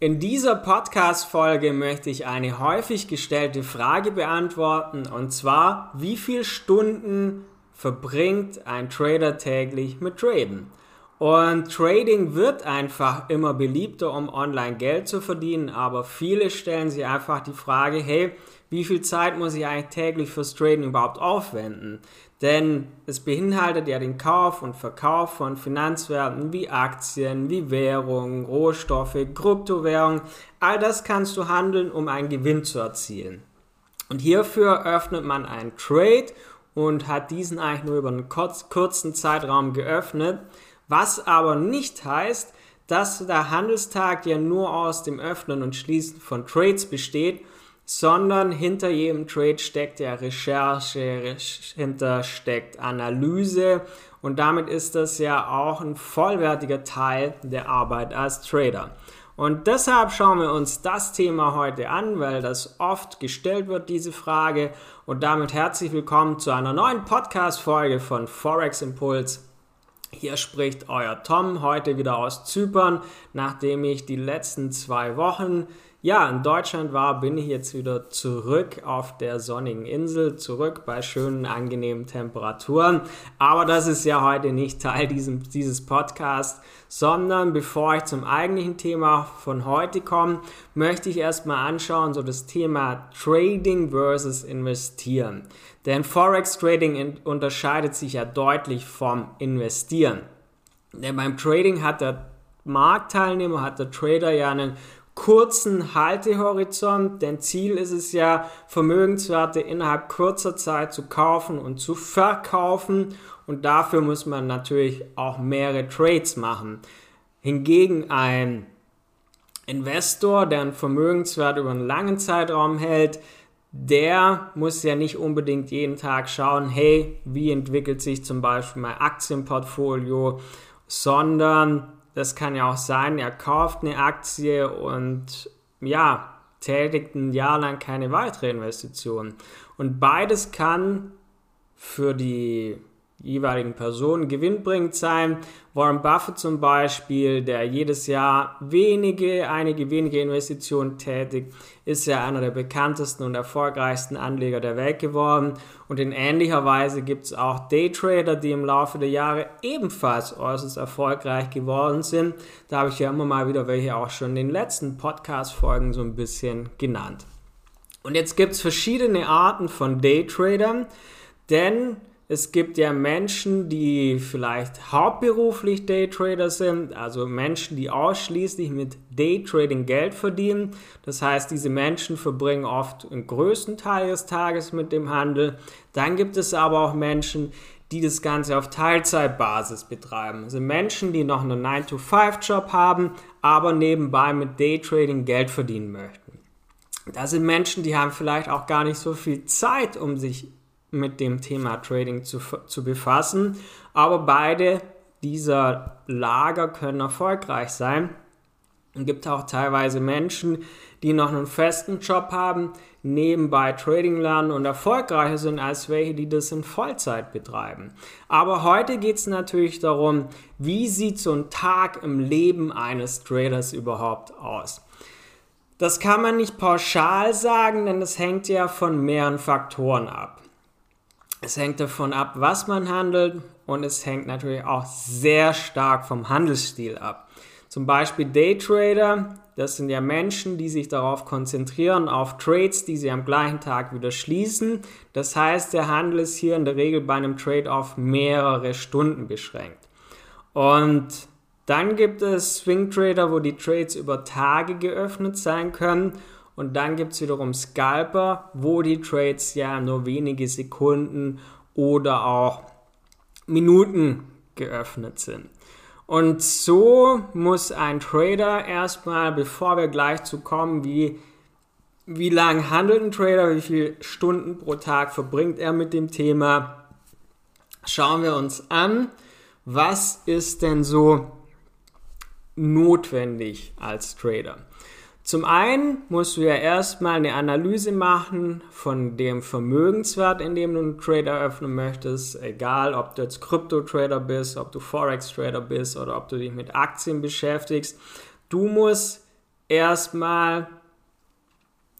In dieser Podcast-Folge möchte ich eine häufig gestellte Frage beantworten und zwar, wie viele Stunden verbringt ein Trader täglich mit Traden? Und Trading wird einfach immer beliebter, um online Geld zu verdienen, aber viele stellen sich einfach die Frage, hey, wie viel Zeit muss ich eigentlich täglich fürs Traden überhaupt aufwenden? Denn es beinhaltet ja den Kauf und Verkauf von Finanzwerten wie Aktien, wie Währungen, Rohstoffe, Kryptowährungen. All das kannst du handeln, um einen Gewinn zu erzielen. Und hierfür öffnet man einen Trade und hat diesen eigentlich nur über einen kurzen Zeitraum geöffnet. Was aber nicht heißt, dass der Handelstag ja nur aus dem Öffnen und Schließen von Trades besteht, sondern hinter jedem Trade steckt ja Recherche, hinter steckt Analyse und damit ist das ja auch ein vollwertiger Teil der Arbeit als Trader. Und deshalb schauen wir uns das Thema heute an, weil das oft gestellt wird, diese Frage. Und damit herzlich willkommen zu einer neuen Podcast-Folge von Forex Impuls hier spricht euer Tom heute wieder aus Zypern. Nachdem ich die letzten zwei Wochen ja, in Deutschland war, bin ich jetzt wieder zurück auf der sonnigen Insel, zurück bei schönen, angenehmen Temperaturen. Aber das ist ja heute nicht Teil diesem, dieses Podcasts, sondern bevor ich zum eigentlichen Thema von heute komme, möchte ich erstmal anschauen, so das Thema Trading versus Investieren. Denn Forex Trading unterscheidet sich ja deutlich vom Investieren. Denn beim Trading hat der Marktteilnehmer, hat der Trader ja einen kurzen Haltehorizont, denn Ziel ist es ja, Vermögenswerte innerhalb kurzer Zeit zu kaufen und zu verkaufen und dafür muss man natürlich auch mehrere Trades machen. Hingegen ein Investor, der einen Vermögenswert über einen langen Zeitraum hält, der muss ja nicht unbedingt jeden Tag schauen, hey, wie entwickelt sich zum Beispiel mein Aktienportfolio, sondern das kann ja auch sein, er kauft eine Aktie und ja, tätigt ein Jahr lang keine weitere Investition. Und beides kann für die jeweiligen Personen gewinnbringend sein. Warren Buffett zum Beispiel, der jedes Jahr wenige, einige wenige Investitionen tätigt, ist ja einer der bekanntesten und erfolgreichsten Anleger der Welt geworden. Und in ähnlicher Weise gibt es auch Daytrader, die im Laufe der Jahre ebenfalls äußerst erfolgreich geworden sind. Da habe ich ja immer mal wieder welche auch schon in den letzten Podcast-Folgen so ein bisschen genannt. Und jetzt gibt es verschiedene Arten von Daytradern, denn es gibt ja Menschen, die vielleicht hauptberuflich Daytrader sind, also Menschen, die ausschließlich mit Daytrading Geld verdienen. Das heißt, diese Menschen verbringen oft den größten Teil des Tages mit dem Handel. Dann gibt es aber auch Menschen, die das Ganze auf Teilzeitbasis betreiben. Also Menschen, die noch einen 9-to-5-Job haben, aber nebenbei mit Daytrading Geld verdienen möchten. Das sind Menschen, die haben vielleicht auch gar nicht so viel Zeit, um sich mit dem Thema Trading zu, zu befassen. Aber beide dieser Lager können erfolgreich sein. Es gibt auch teilweise Menschen, die noch einen festen Job haben, nebenbei Trading lernen und erfolgreicher sind als welche, die das in Vollzeit betreiben. Aber heute geht es natürlich darum, wie sieht so ein Tag im Leben eines Traders überhaupt aus. Das kann man nicht pauschal sagen, denn das hängt ja von mehreren Faktoren ab. Es hängt davon ab, was man handelt und es hängt natürlich auch sehr stark vom Handelsstil ab. Zum Beispiel Daytrader, das sind ja Menschen, die sich darauf konzentrieren, auf Trades, die sie am gleichen Tag wieder schließen. Das heißt, der Handel ist hier in der Regel bei einem Trade auf mehrere Stunden beschränkt. Und dann gibt es Swing Trader, wo die Trades über Tage geöffnet sein können und dann gibt es wiederum Scalper, wo die Trades ja nur wenige Sekunden oder auch Minuten geöffnet sind. Und so muss ein Trader erstmal, bevor wir gleich zu kommen, wie, wie lang handelt ein Trader, wie viele Stunden pro Tag verbringt er mit dem Thema, schauen wir uns an, was ist denn so notwendig als Trader. Zum einen musst du ja erstmal eine Analyse machen von dem Vermögenswert, in dem du einen Trader eröffnen möchtest, egal ob du jetzt Krypto-Trader bist, ob du Forex-Trader bist oder ob du dich mit Aktien beschäftigst. Du musst erstmal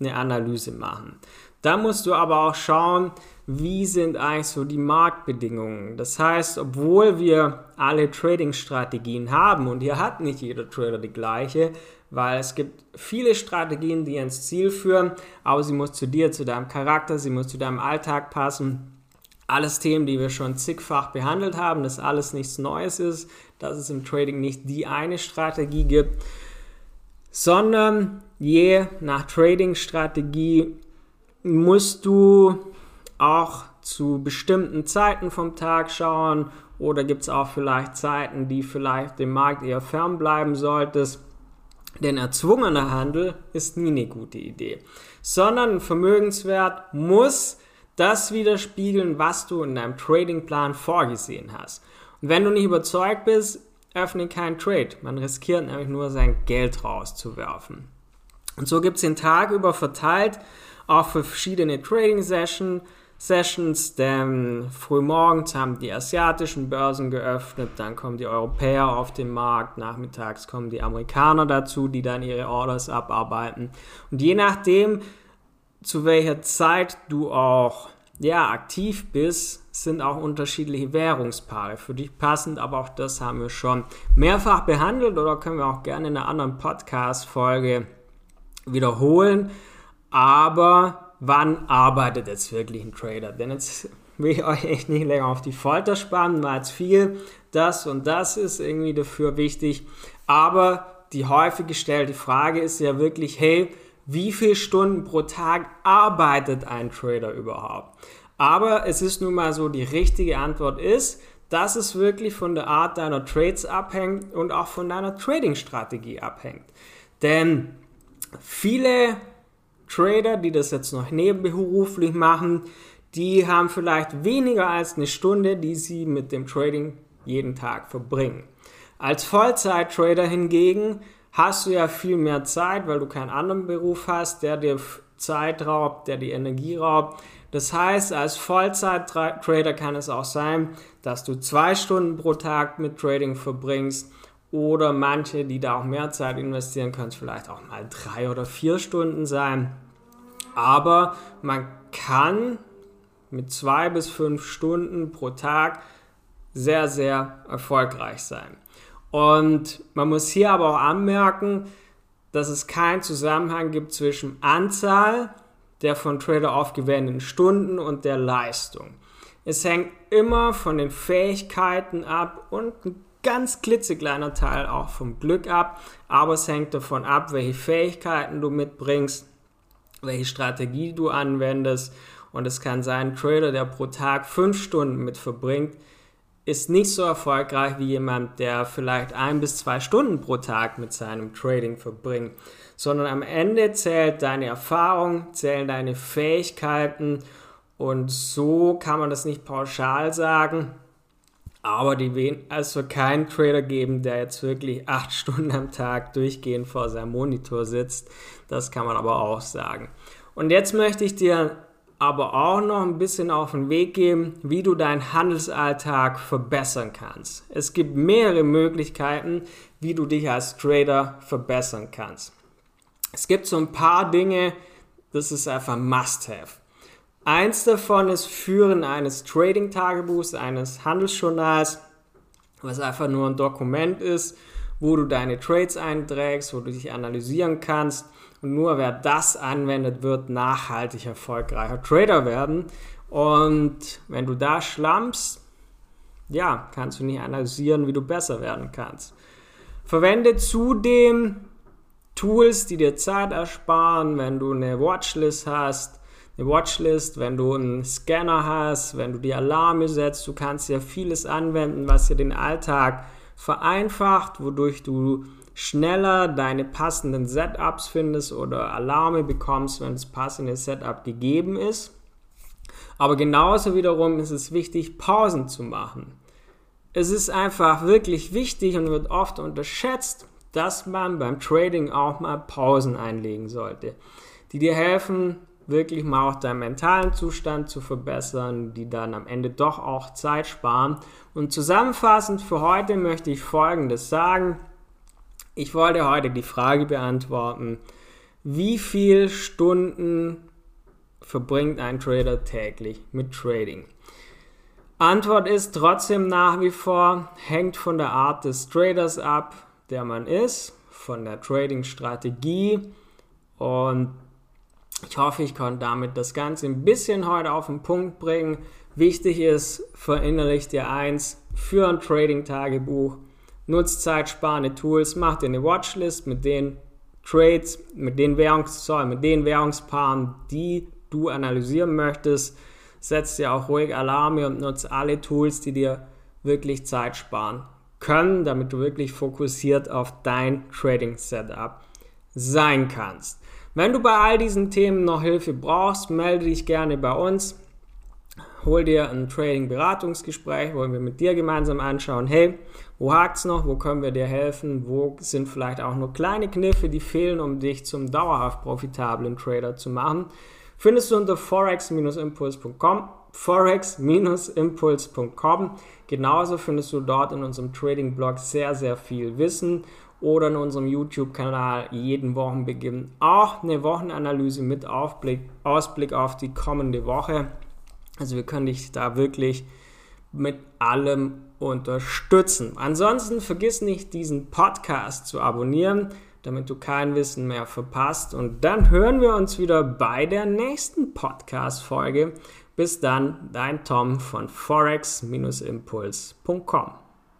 eine Analyse machen. Da musst du aber auch schauen, wie sind eigentlich so die Marktbedingungen. Das heißt, obwohl wir alle Trading-Strategien haben und hier hat nicht jeder Trader die gleiche, weil es gibt viele Strategien, die ins Ziel führen, aber sie muss zu dir, zu deinem Charakter, sie muss zu deinem Alltag passen. Alles Themen, die wir schon zigfach behandelt haben, dass alles nichts Neues ist, dass es im Trading nicht die eine Strategie gibt, sondern je nach Trading-Strategie musst du auch zu bestimmten Zeiten vom Tag schauen oder gibt es auch vielleicht Zeiten, die vielleicht dem Markt eher fern bleiben solltest. Denn erzwungener Handel ist nie eine gute Idee, sondern ein Vermögenswert muss das widerspiegeln, was du in deinem Tradingplan vorgesehen hast. Und wenn du nicht überzeugt bist, öffne keinen Trade. Man riskiert nämlich nur sein Geld rauszuwerfen. Und so gibt es den Tag über verteilt auch für verschiedene Trading Session, Sessions, denn frühmorgens haben die asiatischen Börsen geöffnet, dann kommen die Europäer auf den Markt, nachmittags kommen die Amerikaner dazu, die dann ihre Orders abarbeiten. Und je nachdem, zu welcher Zeit du auch ja, aktiv bist, sind auch unterschiedliche Währungspaare für dich passend, aber auch das haben wir schon mehrfach behandelt oder können wir auch gerne in einer anderen Podcast-Folge wiederholen. Aber wann arbeitet jetzt wirklich ein Trader? Denn jetzt will ich euch echt nicht länger auf die Folter spannen, weil es viel das und das ist irgendwie dafür wichtig. Aber die häufig gestellte Frage ist ja wirklich, hey, wie viele Stunden pro Tag arbeitet ein Trader überhaupt? Aber es ist nun mal so, die richtige Antwort ist, dass es wirklich von der Art deiner Trades abhängt und auch von deiner Trading-Strategie abhängt. Denn viele Trader, die das jetzt noch nebenberuflich machen, die haben vielleicht weniger als eine Stunde, die sie mit dem Trading jeden Tag verbringen. Als Vollzeit-Trader hingegen hast du ja viel mehr Zeit, weil du keinen anderen Beruf hast, der dir Zeit raubt, der die Energie raubt. Das heißt, als Vollzeit-Trader kann es auch sein, dass du zwei Stunden pro Tag mit Trading verbringst oder manche, die da auch mehr Zeit investieren, können es vielleicht auch mal drei oder vier Stunden sein. Aber man kann mit zwei bis fünf Stunden pro Tag sehr, sehr erfolgreich sein. Und man muss hier aber auch anmerken, dass es keinen Zusammenhang gibt zwischen Anzahl der von Trader aufgewendeten Stunden und der Leistung. Es hängt immer von den Fähigkeiten ab und ein ganz klitzekleiner Teil auch vom Glück ab, aber es hängt davon ab, welche Fähigkeiten du mitbringst, welche Strategie du anwendest. Und es kann sein, ein Trader, der pro Tag fünf Stunden mit verbringt, ist nicht so erfolgreich wie jemand, der vielleicht ein bis zwei Stunden pro Tag mit seinem Trading verbringt, sondern am Ende zählt deine Erfahrung, zählen deine Fähigkeiten und so kann man das nicht pauschal sagen, aber die wird also keinen Trader geben, der jetzt wirklich acht Stunden am Tag durchgehend vor seinem Monitor sitzt. Das kann man aber auch sagen. Und jetzt möchte ich dir aber auch noch ein bisschen auf den Weg geben, wie du deinen Handelsalltag verbessern kannst. Es gibt mehrere Möglichkeiten, wie du dich als Trader verbessern kannst. Es gibt so ein paar Dinge, das ist einfach Must-Have. Eins davon ist Führen eines Trading-Tagebuchs, eines Handelsjournals, was einfach nur ein Dokument ist, wo du deine Trades einträgst, wo du dich analysieren kannst. Und nur wer das anwendet, wird nachhaltig erfolgreicher Trader werden. Und wenn du da schlammst, ja, kannst du nicht analysieren, wie du besser werden kannst. Verwende zudem Tools, die dir Zeit ersparen, wenn du eine Watchlist hast, eine Watchlist, wenn du einen Scanner hast, wenn du die Alarme setzt, du kannst ja vieles anwenden, was dir den Alltag vereinfacht, wodurch du schneller deine passenden Setups findest oder Alarme bekommst, wenn das passende Setup gegeben ist. Aber genauso wiederum ist es wichtig, Pausen zu machen. Es ist einfach wirklich wichtig und wird oft unterschätzt, dass man beim Trading auch mal Pausen einlegen sollte, die dir helfen, wirklich mal auch deinen mentalen Zustand zu verbessern, die dann am Ende doch auch Zeit sparen. Und zusammenfassend für heute möchte ich Folgendes sagen. Ich wollte heute die Frage beantworten, wie viele Stunden verbringt ein Trader täglich mit Trading? Antwort ist trotzdem nach wie vor, hängt von der Art des Traders ab, der man ist, von der Trading-Strategie und ich hoffe, ich konnte damit das Ganze ein bisschen heute auf den Punkt bringen. Wichtig ist, verinnerlich dir eins, für ein Trading-Tagebuch, nutzt zeitsparende Tools, mach dir eine Watchlist mit den Trades, mit den, Währungs sorry, mit den Währungspaaren, die du analysieren möchtest. Setz dir auch ruhig Alarme und nutze alle Tools, die dir wirklich Zeit sparen können, damit du wirklich fokussiert auf dein Trading-Setup sein kannst. Wenn du bei all diesen Themen noch Hilfe brauchst, melde dich gerne bei uns. Hol dir ein Trading-Beratungsgespräch, wo wir mit dir gemeinsam anschauen, hey, wo hakt's noch, wo können wir dir helfen, wo sind vielleicht auch nur kleine Kniffe, die fehlen, um dich zum dauerhaft profitablen Trader zu machen. Findest du unter forex-impuls.com, forex-impuls.com. Genauso findest du dort in unserem Trading-Blog sehr, sehr viel Wissen oder in unserem YouTube-Kanal jeden Wochenbeginn auch eine Wochenanalyse mit Aufblick, Ausblick auf die kommende Woche. Also wir können dich da wirklich mit allem unterstützen. Ansonsten vergiss nicht, diesen Podcast zu abonnieren, damit du kein Wissen mehr verpasst. Und dann hören wir uns wieder bei der nächsten Podcast-Folge. Bis dann, dein Tom von forex-impuls.com.